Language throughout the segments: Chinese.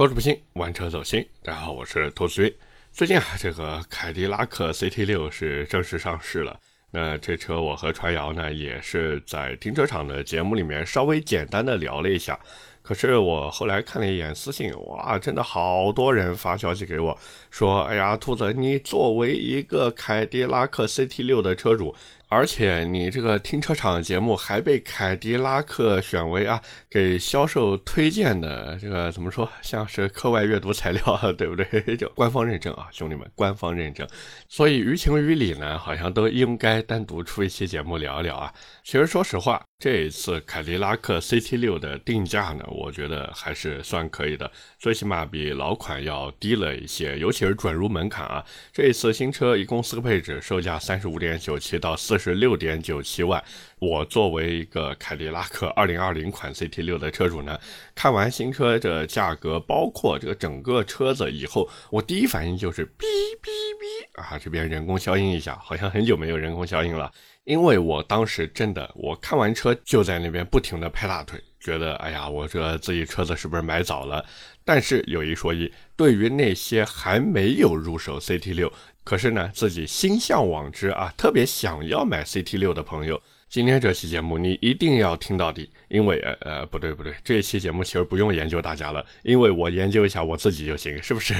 口齿不清，玩车走心。大家好，我是兔子最近啊，这个凯迪拉克 CT 六是正式上市了。那这车我和传谣呢，也是在停车场的节目里面稍微简单的聊了一下。可是我后来看了一眼私信，哇，真的好多人发消息给我，说，哎呀，兔子，你作为一个凯迪拉克 CT 六的车主。而且你这个停车场节目还被凯迪拉克选为啊给销售推荐的这个怎么说像是课外阅读材料对不对？就官方认证啊，兄弟们，官方认证。所以于情于理呢，好像都应该单独出一期节目聊一聊啊。其实说实话，这一次凯迪拉克 CT 六的定价呢，我觉得还是算可以的，最起码比老款要低了一些，尤其是准入门槛啊。这一次新车一共四个配置，售价三十五点九七到四。十六点九七万。我作为一个凯迪拉克二零二零款 CT 六的车主呢，看完新车的价格，包括这个整个车子以后，我第一反应就是哔哔哔啊！这边人工消音一下，好像很久没有人工消音了。因为我当时真的，我看完车就在那边不停的拍大腿，觉得哎呀，我这自己车子是不是买早了？但是有一说一，对于那些还没有入手 CT 六。可是呢，自己心向往之啊，特别想要买 CT 六的朋友。今天这期节目你一定要听到底，因为呃呃不对不对，这一期节目其实不用研究大家了，因为我研究一下我自己就行，是不是？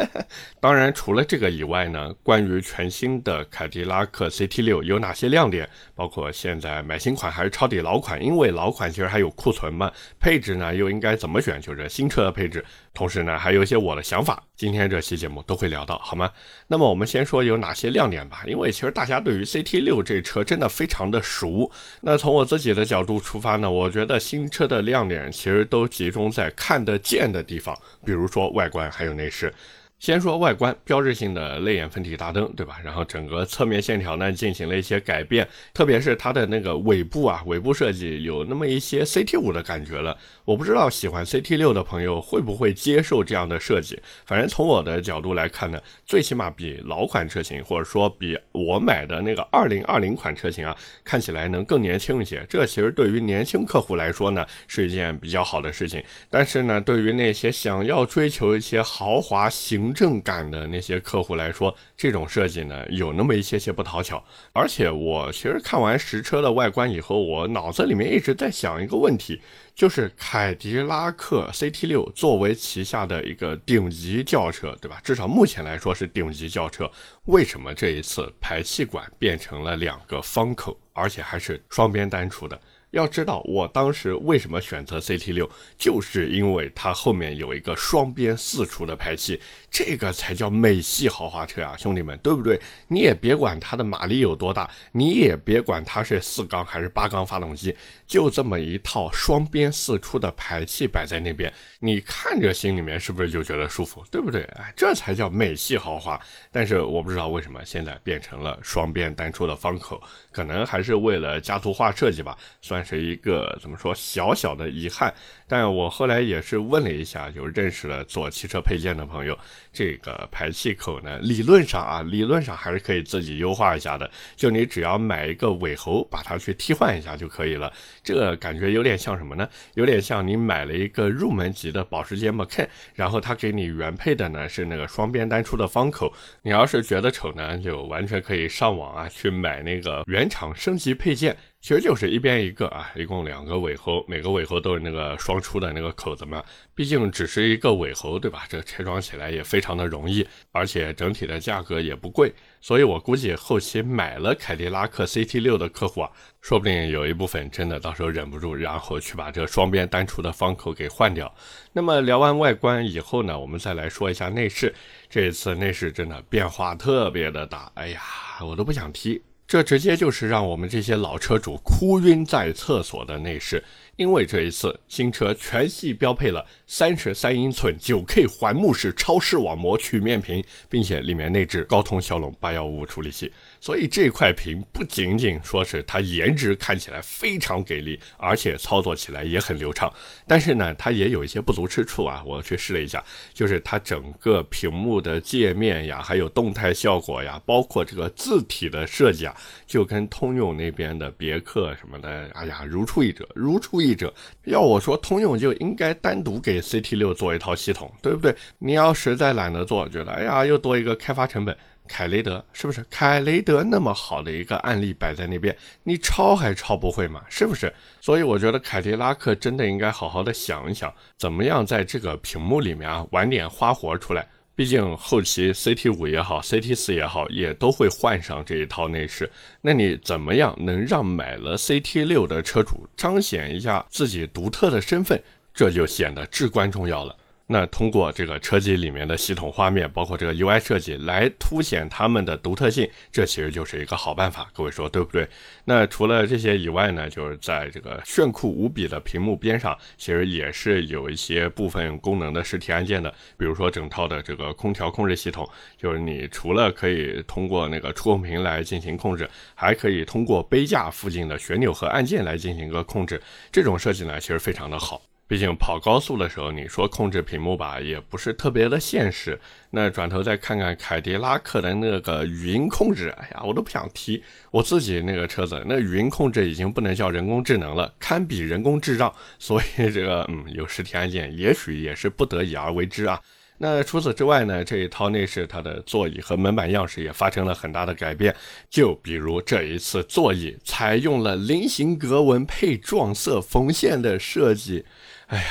当然除了这个以外呢，关于全新的凯迪拉克 CT 六有哪些亮点，包括现在买新款还是抄底老款，因为老款其实还有库存嘛，配置呢又应该怎么选，就是新车的配置，同时呢还有一些我的想法，今天这期节目都会聊到，好吗？那么我们先说有哪些亮点吧，因为其实大家对于 CT 六这车真的非常的熟。那从我自己的角度出发呢，我觉得新车的亮点其实都集中在看得见的地方，比如说外观还有内饰。先说外观，标志性的泪眼分体大灯，对吧？然后整个侧面线条呢进行了一些改变，特别是它的那个尾部啊，尾部设计有那么一些 CT 五的感觉了。我不知道喜欢 CT 六的朋友会不会接受这样的设计。反正从我的角度来看呢，最起码比老款车型，或者说比我买的那个二零二零款车型啊，看起来能更年轻一些。这其实对于年轻客户来说呢，是一件比较好的事情。但是呢，对于那些想要追求一些豪华型，行政感的那些客户来说，这种设计呢有那么一些些不讨巧。而且我其实看完实车的外观以后，我脑子里面一直在想一个问题，就是凯迪拉克 CT 六作为旗下的一个顶级轿车，对吧？至少目前来说是顶级轿车，为什么这一次排气管变成了两个方口，而且还是双边单出的？要知道，我当时为什么选择 CT 六，就是因为它后面有一个双边四出的排气，这个才叫美系豪华车啊，兄弟们，对不对？你也别管它的马力有多大，你也别管它是四缸还是八缸发动机，就这么一套双边四出的排气摆在那边，你看着心里面是不是就觉得舒服，对不对？哎，这才叫美系豪华。但是我不知道为什么现在变成了双边单出的方口，可能还是为了家族化设计吧，算。算是一个怎么说小小的遗憾，但我后来也是问了一下，就认识了做汽车配件的朋友，这个排气口呢，理论上啊，理论上还是可以自己优化一下的，就你只要买一个尾喉，把它去替换一下就可以了。这个感觉有点像什么呢？有点像你买了一个入门级的保时捷 Macan，然后他给你原配的呢是那个双边单出的方口，你要是觉得丑呢，就完全可以上网啊去买那个原厂升级配件。其实就是一边一个啊，一共两个尾喉，每个尾喉都是那个双出的那个口子嘛。毕竟只是一个尾喉，对吧？这拆装起来也非常的容易，而且整体的价格也不贵。所以我估计后期买了凯迪拉克 CT 六的客户啊，说不定有一部分真的到时候忍不住，然后去把这个双边单出的方口给换掉。那么聊完外观以后呢，我们再来说一下内饰。这一次内饰真的变化特别的大，哎呀，我都不想提。这直接就是让我们这些老车主哭晕在厕所的内饰，因为这一次新车全系标配了三十三英寸九 K 环幕式超视网膜曲面屏，并且里面内置高通骁龙八幺五处理器。所以这块屏不仅仅说是它颜值看起来非常给力，而且操作起来也很流畅。但是呢，它也有一些不足之处啊。我去试了一下，就是它整个屏幕的界面呀，还有动态效果呀，包括这个字体的设计啊，就跟通用那边的别克什么的，哎呀，如出一辙，如出一。益者。要我说，通用就应该单独给 CT 六做一套系统，对不对？你要实在懒得做，觉得哎呀，又多一个开发成本。凯雷德是不是？凯雷德那么好的一个案例摆在那边，你抄还抄不会吗？是不是？所以我觉得凯迪拉克真的应该好好的想一想，怎么样在这个屏幕里面啊玩点花活出来。毕竟后期 CT 五也好，CT 四也好，也都会换上这一套内饰。那你怎么样能让买了 CT 六的车主彰显一下自己独特的身份？这就显得至关重要了。那通过这个车机里面的系统画面，包括这个 UI 设计来凸显它们的独特性，这其实就是一个好办法。各位说对不对？那除了这些以外呢，就是在这个炫酷无比的屏幕边上，其实也是有一些部分功能的实体按键的。比如说整套的这个空调控制系统，就是你除了可以通过那个触控屏来进行控制，还可以通过杯架附近的旋钮和按键来进行一个控制。这种设计呢，其实非常的好。毕竟跑高速的时候，你说控制屏幕吧，也不是特别的现实。那转头再看看凯迪拉克的那个语音控制，哎呀，我都不想提。我自己那个车子，那语音控制已经不能叫人工智能了，堪比人工智障。所以这个，嗯，有实体按键，也许也是不得已而为之啊。那除此之外呢，这一套内饰它的座椅和门板样式也发生了很大的改变。就比如这一次座椅采用了菱形格纹配撞色缝线的设计。哎呀，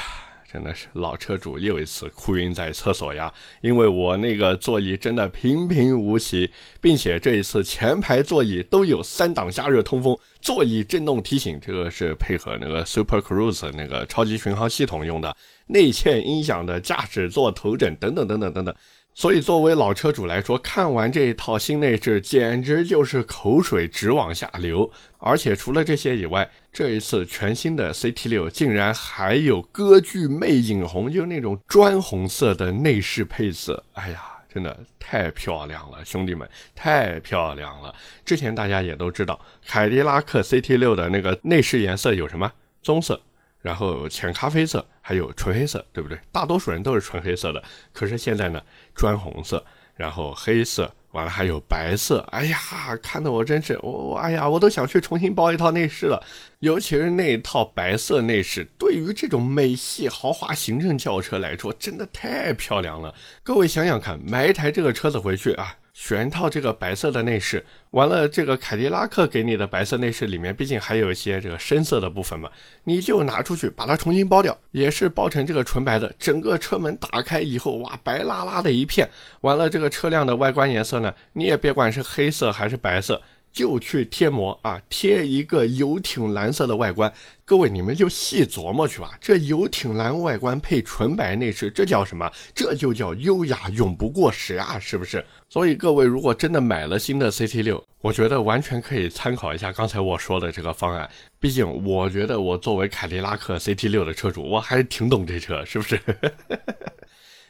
真的是老车主又一次哭晕在厕所呀！因为我那个座椅真的平平无奇，并且这一次前排座椅都有三档加热通风、座椅震动提醒，这个是配合那个 Super Cruise 那个超级巡航系统用的，内嵌音响的驾驶座头枕等等等等等等。所以，作为老车主来说，看完这一套新内饰，简直就是口水直往下流。而且，除了这些以外，这一次全新的 CT 六竟然还有歌剧魅影红，就是那种砖红色的内饰配色。哎呀，真的太漂亮了，兄弟们，太漂亮了！之前大家也都知道，凯迪拉克 CT 六的那个内饰颜色有什么？棕色。然后浅咖啡色，还有纯黑色，对不对？大多数人都是纯黑色的。可是现在呢，砖红色，然后黑色，完了还有白色。哎呀，看得我真是，我哎呀，我都想去重新包一套内饰了。尤其是那一套白色内饰，对于这种美系豪华行政轿车来说，真的太漂亮了。各位想想看，买一台这个车子回去啊。选套这个白色的内饰，完了这个凯迪拉克给你的白色内饰里面，毕竟还有一些这个深色的部分嘛，你就拿出去把它重新包掉，也是包成这个纯白的。整个车门打开以后，哇，白拉拉的一片。完了这个车辆的外观颜色呢，你也别管是黑色还是白色。就去贴膜啊，贴一个游艇蓝色的外观。各位，你们就细琢磨去吧。这游艇蓝外观配纯白内饰，这叫什么？这就叫优雅，永不过时啊，是不是？所以各位，如果真的买了新的 CT 六，我觉得完全可以参考一下刚才我说的这个方案。毕竟，我觉得我作为凯迪拉克 CT 六的车主，我还是挺懂这车，是不是？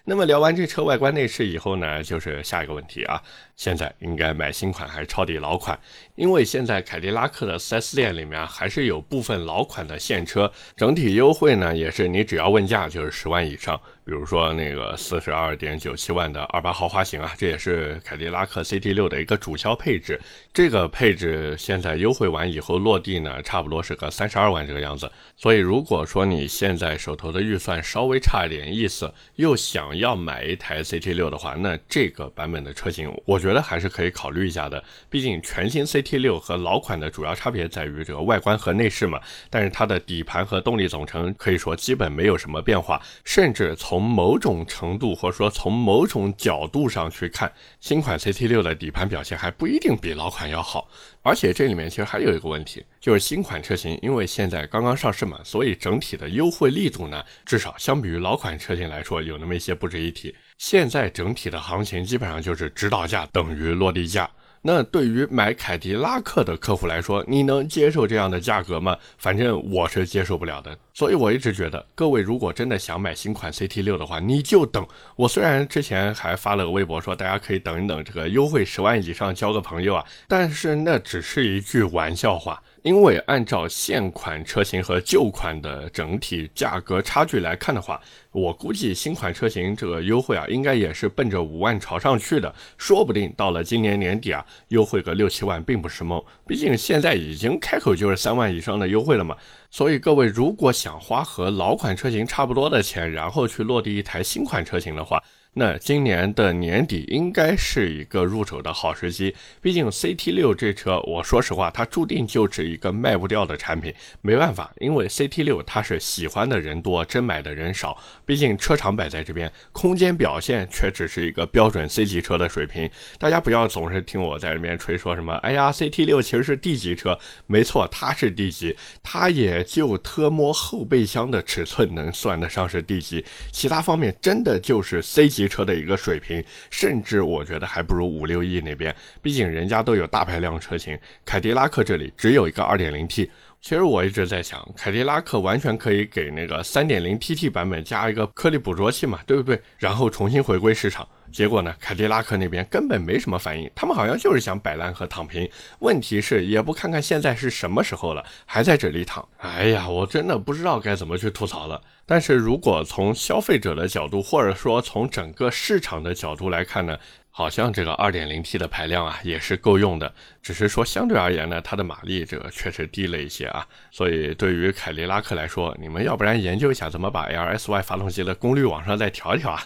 那么聊完这车外观内饰以后呢，就是下一个问题啊。现在应该买新款还是抄底老款？因为现在凯迪拉克的 4S 店里面还是有部分老款的现车，整体优惠呢也是你只要问价就是十万以上。比如说那个四十二点九七万的二八豪华型啊，这也是凯迪拉克 CT 六的一个主销配置。这个配置现在优惠完以后落地呢，差不多是个三十二万这个样子。所以如果说你现在手头的预算稍微差一点意思，又想要买一台 CT 六的话，那这个版本的车型，我觉得还是可以考虑一下的。毕竟全新 CT 六和老款的主要差别在于这个外观和内饰嘛，但是它的底盘和动力总成可以说基本没有什么变化，甚至从从某种程度或者说从某种角度上去看，新款 CT 六的底盘表现还不一定比老款要好。而且这里面其实还有一个问题，就是新款车型因为现在刚刚上市嘛，所以整体的优惠力度呢，至少相比于老款车型来说，有那么一些不值一提。现在整体的行情基本上就是指导价等于落地价。那对于买凯迪拉克的客户来说，你能接受这样的价格吗？反正我是接受不了的。所以我一直觉得，各位如果真的想买新款 CT 六的话，你就等。我虽然之前还发了个微博说大家可以等一等，这个优惠十万以上交个朋友啊，但是那只是一句玩笑话。因为按照现款车型和旧款的整体价格差距来看的话，我估计新款车型这个优惠啊，应该也是奔着五万朝上去的。说不定到了今年年底啊，优惠个六七万并不是梦。毕竟现在已经开口就是三万以上的优惠了嘛。所以各位如果想花和老款车型差不多的钱，然后去落地一台新款车型的话，那今年的年底应该是一个入手的好时机，毕竟 CT 六这车，我说实话，它注定就是一个卖不掉的产品。没办法，因为 CT 六它是喜欢的人多，真买的人少。毕竟车厂摆在这边，空间表现却只是一个标准 C 级车的水平。大家不要总是听我在这边吹说什么，哎呀，CT 六其实是 D 级车，没错，它是 D 级，它也就特摸后备箱的尺寸能算得上是 D 级，其他方面真的就是 C 级。车的一个水平，甚至我觉得还不如五六亿那边，毕竟人家都有大排量车型，凯迪拉克这里只有一个 2.0T，。其实我一直在想，凯迪拉克完全可以给那个 3.0TT 版本加一个颗粒捕捉器嘛，对不对？然后重新回归市场。结果呢，凯迪拉克那边根本没什么反应，他们好像就是想摆烂和躺平。问题是也不看看现在是什么时候了，还在这里躺。哎呀，我真的不知道该怎么去吐槽了。但是如果从消费者的角度，或者说从整个市场的角度来看呢，好像这个 2.0T 的排量啊也是够用的，只是说相对而言呢，它的马力这个确实低了一些啊。所以对于凯迪拉克来说，你们要不然研究一下怎么把 LSY 发动机的功率往上再调一调啊。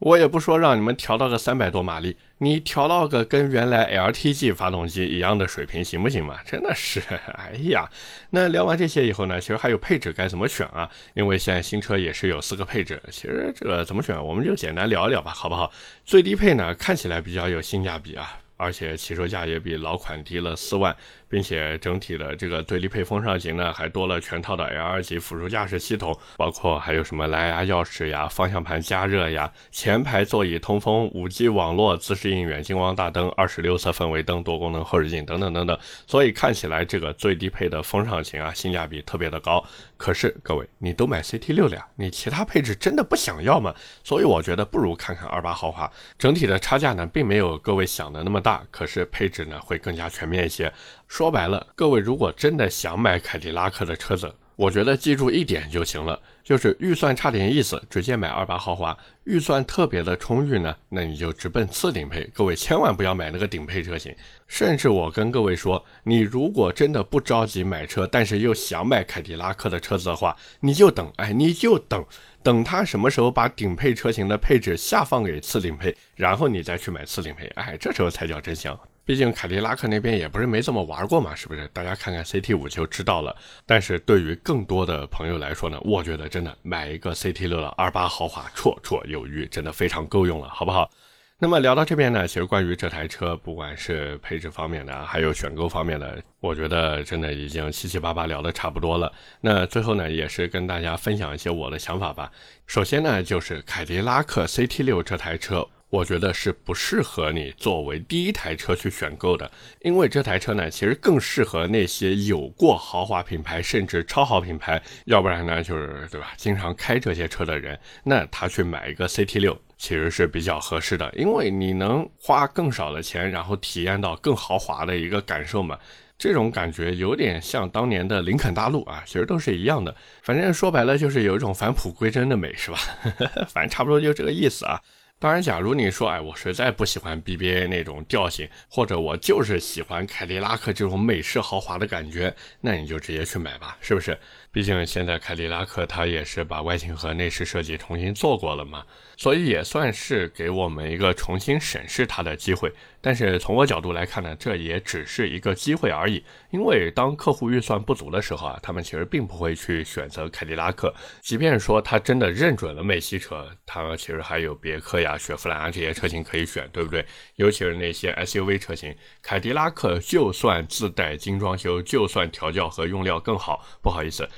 我也不说让你们调到个三百多马力，你调到个跟原来 LTG 发动机一样的水平行不行嘛？真的是，哎呀，那聊完这些以后呢，其实还有配置该怎么选啊？因为现在新车也是有四个配置，其实这个怎么选，我们就简单聊一聊吧，好不好？最低配呢，看起来比较有性价比啊。而且起售价也比老款低了四万，并且整体的这个最低配风尚型呢，还多了全套的 L 二级辅助驾驶系统，包括还有什么蓝牙钥匙呀、方向盘加热呀、前排座椅通风、五 G 网络、自适应远近光大灯、二十六色氛围灯、多功能后视镜等等等等。所以看起来这个最低配的风尚型啊，性价比特别的高。可是各位，你都买 CT 六了呀，你其他配置真的不想要吗？所以我觉得不如看看二八豪华，整体的差价呢，并没有各位想的那么大，可是配置呢会更加全面一些。说说白了，各位如果真的想买凯迪拉克的车子，我觉得记住一点就行了，就是预算差点意思，直接买二八豪华；预算特别的充裕呢，那你就直奔次顶配。各位千万不要买那个顶配车型。甚至我跟各位说，你如果真的不着急买车，但是又想买凯迪拉克的车子的话，你就等，哎，你就等，等他什么时候把顶配车型的配置下放给次顶配，然后你再去买次顶配，哎，这时候才叫真香。毕竟凯迪拉克那边也不是没怎么玩过嘛，是不是？大家看看 CT 五就知道了。但是对于更多的朋友来说呢，我觉得真的买一个 CT 六的二八豪华绰绰有余，真的非常够用了，好不好？那么聊到这边呢，其实关于这台车，不管是配置方面的，还有选购方面的，我觉得真的已经七七八八聊的差不多了。那最后呢，也是跟大家分享一些我的想法吧。首先呢，就是凯迪拉克 CT 六这台车。我觉得是不适合你作为第一台车去选购的，因为这台车呢，其实更适合那些有过豪华品牌甚至超豪品牌，要不然呢就是对吧，经常开这些车的人，那他去买一个 CT 六其实是比较合适的，因为你能花更少的钱，然后体验到更豪华的一个感受嘛。这种感觉有点像当年的林肯大陆啊，其实都是一样的，反正说白了就是有一种返璞归真的美，是吧？反正差不多就这个意思啊。当然，假如你说，哎，我实在不喜欢 BBA 那种调性，或者我就是喜欢凯迪拉克这种美式豪华的感觉，那你就直接去买吧，是不是？毕竟现在凯迪拉克它也是把外形和内饰设计重新做过了嘛，所以也算是给我们一个重新审视它的机会。但是从我角度来看呢，这也只是一个机会而已。因为当客户预算不足的时候啊，他们其实并不会去选择凯迪拉克。即便说他真的认准了美系车，他其实还有别克呀、雪佛兰啊这些车型可以选，对不对？尤其是那些 SUV 车型，凯迪拉克就算自带精装修，就算调教和用料更好，不好意思，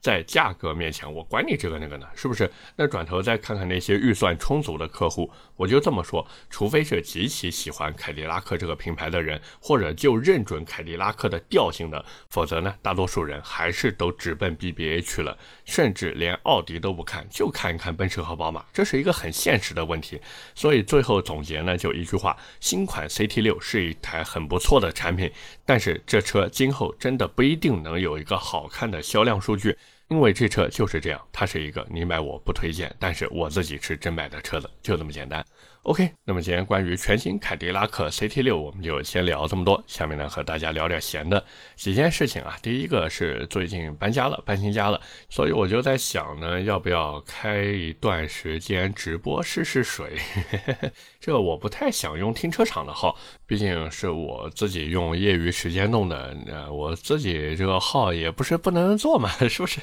在价格面前，我管你这个那个呢，是不是？那转头再看看那些预算充足的客户，我就这么说，除非是极其喜欢凯迪拉。克这个品牌的人，或者就认准凯迪拉克的调性的，否则呢，大多数人还是都直奔 BBA 去了，甚至连奥迪都不看，就看一看奔驰和宝马，这是一个很现实的问题。所以最后总结呢，就一句话：新款 CT 六是一台很不错的产品，但是这车今后真的不一定能有一个好看的销量数据。因为这车就是这样，它是一个你买我不推荐，但是我自己是真买的车子，就这么简单。OK，那么今天关于全新凯迪拉克 CT 六，我们就先聊这么多。下面呢，和大家聊点闲的几件事情啊。第一个是最近搬家了，搬新家了，所以我就在想呢，要不要开一段时间直播试试水？这我不太想用停车场的号，毕竟是我自己用业余时间弄的，呃，我自己这个号也不是不能做嘛，是不是？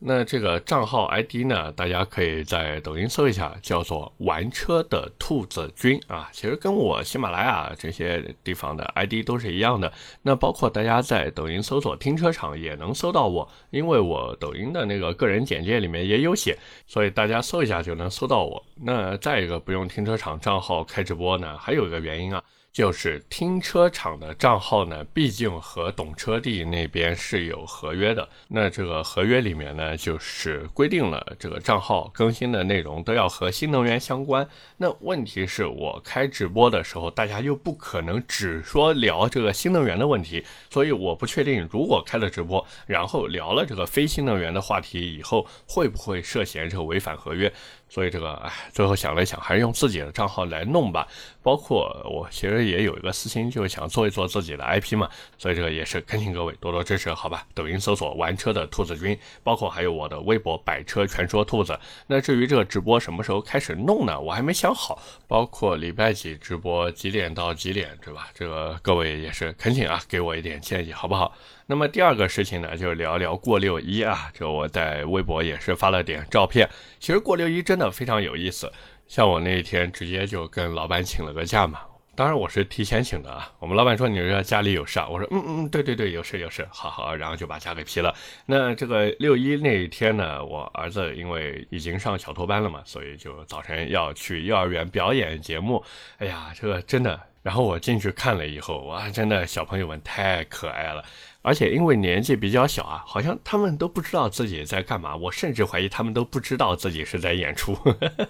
那这个账号 ID 呢，大家可以在抖音搜一下，叫做“玩车的兔子君”啊。其实跟我喜马拉雅这些地方的 ID 都是一样的。那包括大家在抖音搜索“停车场”也能搜到我，因为我抖音的那个个人简介里面也有写，所以大家搜一下就能搜到我。那再一个不用停车场账账号开直播呢，还有一个原因啊。就是停车场的账号呢，毕竟和懂车帝那边是有合约的。那这个合约里面呢，就是规定了这个账号更新的内容都要和新能源相关。那问题是我开直播的时候，大家又不可能只说聊这个新能源的问题，所以我不确定如果开了直播，然后聊了这个非新能源的话题以后，会不会涉嫌这个违反合约。所以这个，哎，最后想了想，还是用自己的账号来弄吧。包括我其实也有一个私心，就是想做一做自己的 IP 嘛。所以这个也是恳请各位多多支持，好吧？抖音搜索“玩车的兔子君”，包括还有我的微博“百车全说兔子”。那至于这个直播什么时候开始弄呢？我还没想好。包括礼拜几直播，几点到几点，对吧？这个各位也是恳请啊，给我一点建议，好不好？那么第二个事情呢，就聊聊过六一啊，就我在微博也是发了点照片。其实过六一真的非常有意思，像我那一天直接就跟老板请了个假嘛，当然我是提前请的啊。我们老板说你这家里有事，我说嗯嗯对对对有事有事，好好，然后就把假给批了。那这个六一那一天呢，我儿子因为已经上小托班了嘛，所以就早晨要去幼儿园表演节目。哎呀，这个真的，然后我进去看了以后，哇，真的小朋友们太可爱了。而且因为年纪比较小啊，好像他们都不知道自己在干嘛。我甚至怀疑他们都不知道自己是在演出。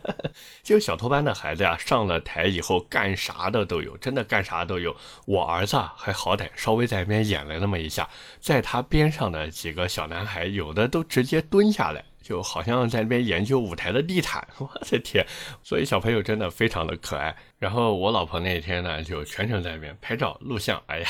就小托班的孩子呀，上了台以后干啥的都有，真的干啥都有。我儿子啊还好歹稍微在那边演了那么一下，在他边上的几个小男孩，有的都直接蹲下来。就好像在那边研究舞台的地毯，我的天！所以小朋友真的非常的可爱。然后我老婆那天呢，就全程在那边拍照录像，哎呀，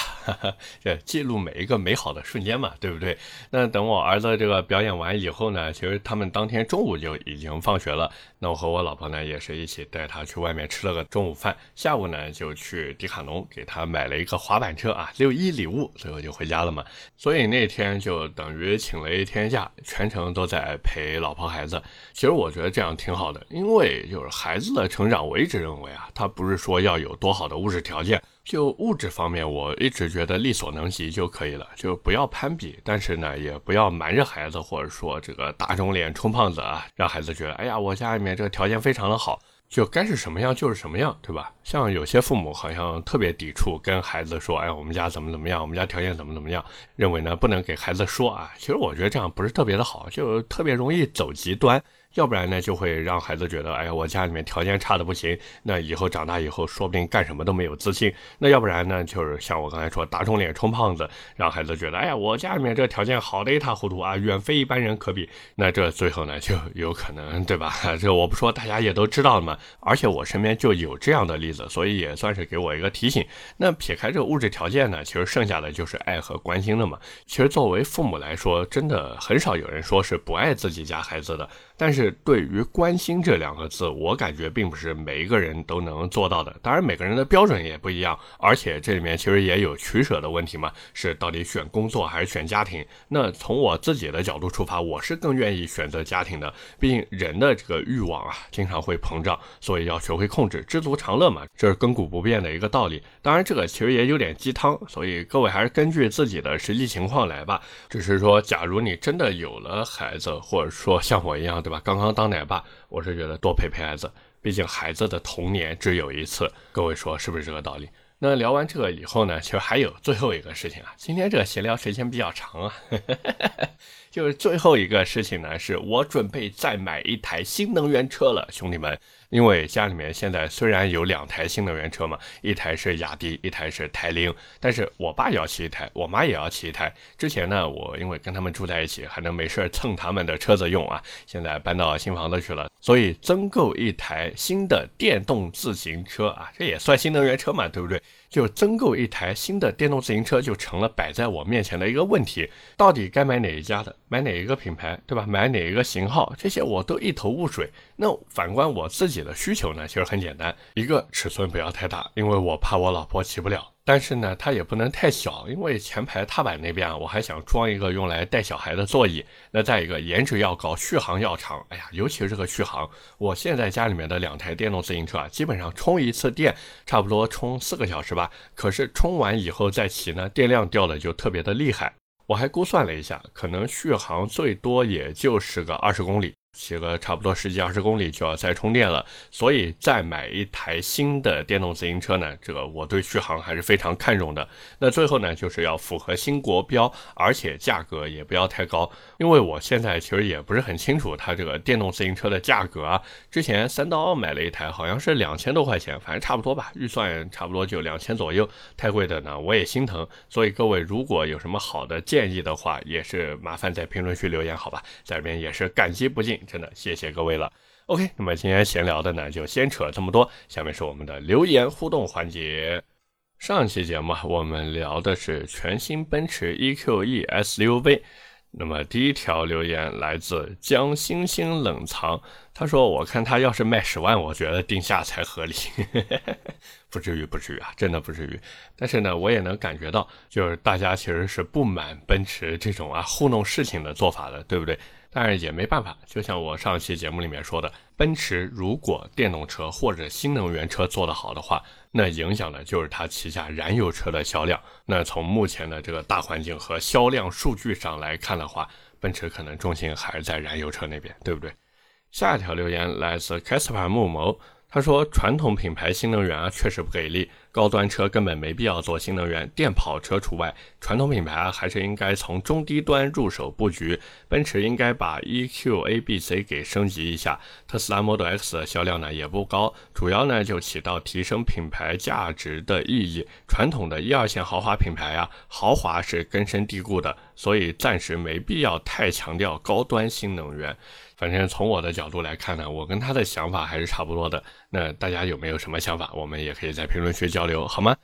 这记录每一个美好的瞬间嘛，对不对？那等我儿子这个表演完以后呢，其实他们当天中午就已经放学了。那我和我老婆呢，也是一起带他去外面吃了个中午饭。下午呢，就去迪卡侬给他买了一个滑板车啊，六一礼物，最后就回家了嘛。所以那天就等于请了一天假，全程都在陪。老婆孩子，其实我觉得这样挺好的，因为就是孩子的成长，我一直认为啊，他不不是说要有多好的物质条件，就物质方面，我一直觉得力所能及就可以了，就不要攀比，但是呢，也不要瞒着孩子，或者说这个打肿脸充胖子啊，让孩子觉得，哎呀，我家里面这个条件非常的好。就该是什么样就是什么样，对吧？像有些父母好像特别抵触，跟孩子说：“哎，我们家怎么怎么样，我们家条件怎么怎么样。”认为呢不能给孩子说啊。其实我觉得这样不是特别的好，就特别容易走极端。要不然呢，就会让孩子觉得，哎呀，我家里面条件差的不行，那以后长大以后，说不定干什么都没有自信。那要不然呢，就是像我刚才说，打肿脸充胖子，让孩子觉得，哎呀，我家里面这条件好的一塌糊涂啊，远非一般人可比。那这最后呢，就有可能，对吧？这我不说，大家也都知道了嘛。而且我身边就有这样的例子，所以也算是给我一个提醒。那撇开这个物质条件呢，其实剩下的就是爱和关心了嘛。其实作为父母来说，真的很少有人说是不爱自己家孩子的。但是对于关心这两个字，我感觉并不是每一个人都能做到的。当然，每个人的标准也不一样，而且这里面其实也有取舍的问题嘛，是到底选工作还是选家庭？那从我自己的角度出发，我是更愿意选择家庭的。毕竟人的这个欲望啊，经常会膨胀，所以要学会控制，知足常乐嘛，这是亘古不变的一个道理。当然，这个其实也有点鸡汤，所以各位还是根据自己的实际情况来吧。只是说，假如你真的有了孩子，或者说像我一样。对吧？刚刚当奶爸，我是觉得多陪陪孩子，毕竟孩子的童年只有一次。各位说是不是这个道理？那聊完这个以后呢，其实还有最后一个事情啊。今天这个闲聊时间比较长啊，就是最后一个事情呢，是我准备再买一台新能源车了，兄弟们。因为家里面现在虽然有两台新能源车嘛，一台是雅迪，一台是台铃，但是我爸也要骑一台，我妈也要骑一台。之前呢，我因为跟他们住在一起，还能没事蹭他们的车子用啊。现在搬到新房子去了，所以增购一台新的电动自行车啊，这也算新能源车嘛，对不对？就增购一台新的电动自行车，就成了摆在我面前的一个问题。到底该买哪一家的，买哪一个品牌，对吧？买哪一个型号，这些我都一头雾水。那反观我自己的需求呢，其实很简单，一个尺寸不要太大，因为我怕我老婆骑不了。但是呢，它也不能太小，因为前排踏板那边啊，我还想装一个用来带小孩的座椅。那再一个，颜值要高，续航要长。哎呀，尤其是这个续航，我现在家里面的两台电动自行车啊，基本上充一次电差不多充四个小时吧。可是充完以后再骑呢，电量掉的就特别的厉害。我还估算了一下，可能续航最多也就是个二十公里。骑个差不多十几二十公里就要再充电了，所以再买一台新的电动自行车呢，这个我对续航还是非常看重的。那最后呢，就是要符合新国标，而且价格也不要太高，因为我现在其实也不是很清楚它这个电动自行车的价格啊。之前三刀买了一台，好像是两千多块钱，反正差不多吧，预算差不多就两千左右，太贵的呢我也心疼。所以各位如果有什么好的建议的话，也是麻烦在评论区留言好吧，在这边也是感激不尽。真的谢谢各位了。OK，那么今天闲聊的呢，就先扯这么多。下面是我们的留言互动环节。上期节目我们聊的是全新奔驰 EQE SUV。那么第一条留言来自江星星冷藏，他说：“我看他要是卖十万，我觉得定价才合理。不至于，不至于啊，真的不至于。但是呢，我也能感觉到，就是大家其实是不满奔驰这种啊糊弄事情的做法的，对不对？”但是也没办法，就像我上期节目里面说的，奔驰如果电动车或者新能源车做得好的话，那影响的就是它旗下燃油车的销量。那从目前的这个大环境和销量数据上来看的话，奔驰可能重心还是在燃油车那边，对不对？下一条留言来自 Kasper 木谋。他说：“传统品牌新能源啊，确实不给力，高端车根本没必要做新能源，电跑车除外。传统品牌啊，还是应该从中低端入手布局。奔驰应该把 EQ、A、B、C 给升级一下。特斯拉 Model X 的销量呢也不高，主要呢就起到提升品牌价值的意义。传统的一二线豪华品牌啊，豪华是根深蒂固的，所以暂时没必要太强调高端新能源。”反正从我的角度来看呢，我跟他的想法还是差不多的。那大家有没有什么想法？我们也可以在评论区交流，好吗？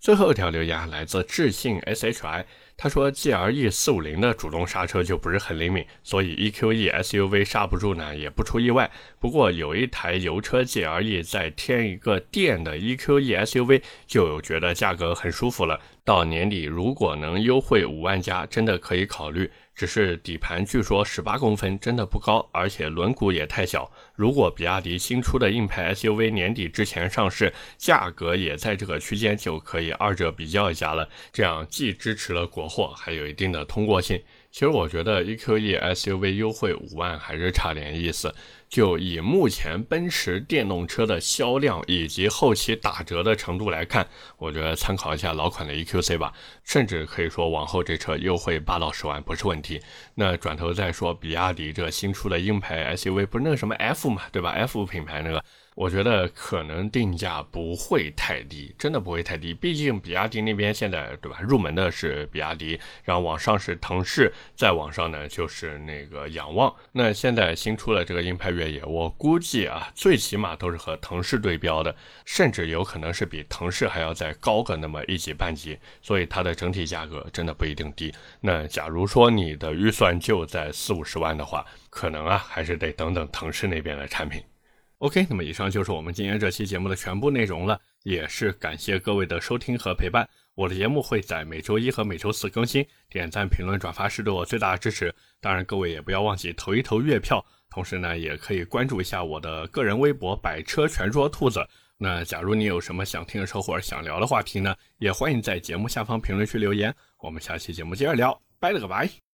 最后一条留言来自智信 SHI。他说，GLE 四五零的主动刹车就不是很灵敏，所以 EQE SUV 刹不住呢，也不出意外。不过有一台油车 GLE 再添一个电的 EQE SUV，就觉得价格很舒服了。到年底如果能优惠五万加，真的可以考虑。只是底盘据说十八公分，真的不高，而且轮毂也太小。如果比亚迪新出的硬派 SUV 年底之前上市，价格也在这个区间，就可以二者比较一下了。这样既支持了国货，还有一定的通过性。其实我觉得 EQE SUV 优惠五万还是差点意思。就以目前奔驰电动车的销量以及后期打折的程度来看，我觉得参考一下老款的 EQC 吧，甚至可以说往后这车优惠八到十万不是问题。那转头再说比亚迪这新出的硬派 SUV，不是那个什么 F 嘛，对吧？F 品牌那个。我觉得可能定价不会太低，真的不会太低。毕竟比亚迪那边现在对吧，入门的是比亚迪，然后往上是腾势，再往上呢就是那个仰望。那现在新出了这个硬派越野，我估计啊，最起码都是和腾势对标的，甚至有可能是比腾势还要再高个那么一级半级。所以它的整体价格真的不一定低。那假如说你的预算就在四五十万的话，可能啊还是得等等腾势那边的产品。OK，那么以上就是我们今天这期节目的全部内容了，也是感谢各位的收听和陪伴。我的节目会在每周一和每周四更新，点赞、评论、转发是对我最大的支持。当然，各位也不要忘记投一投月票，同时呢，也可以关注一下我的个人微博“百车全说兔子”。那假如你有什么想听的车或者想聊的话题呢，也欢迎在节目下方评论区留言。我们下期节目接着聊，拜了个拜。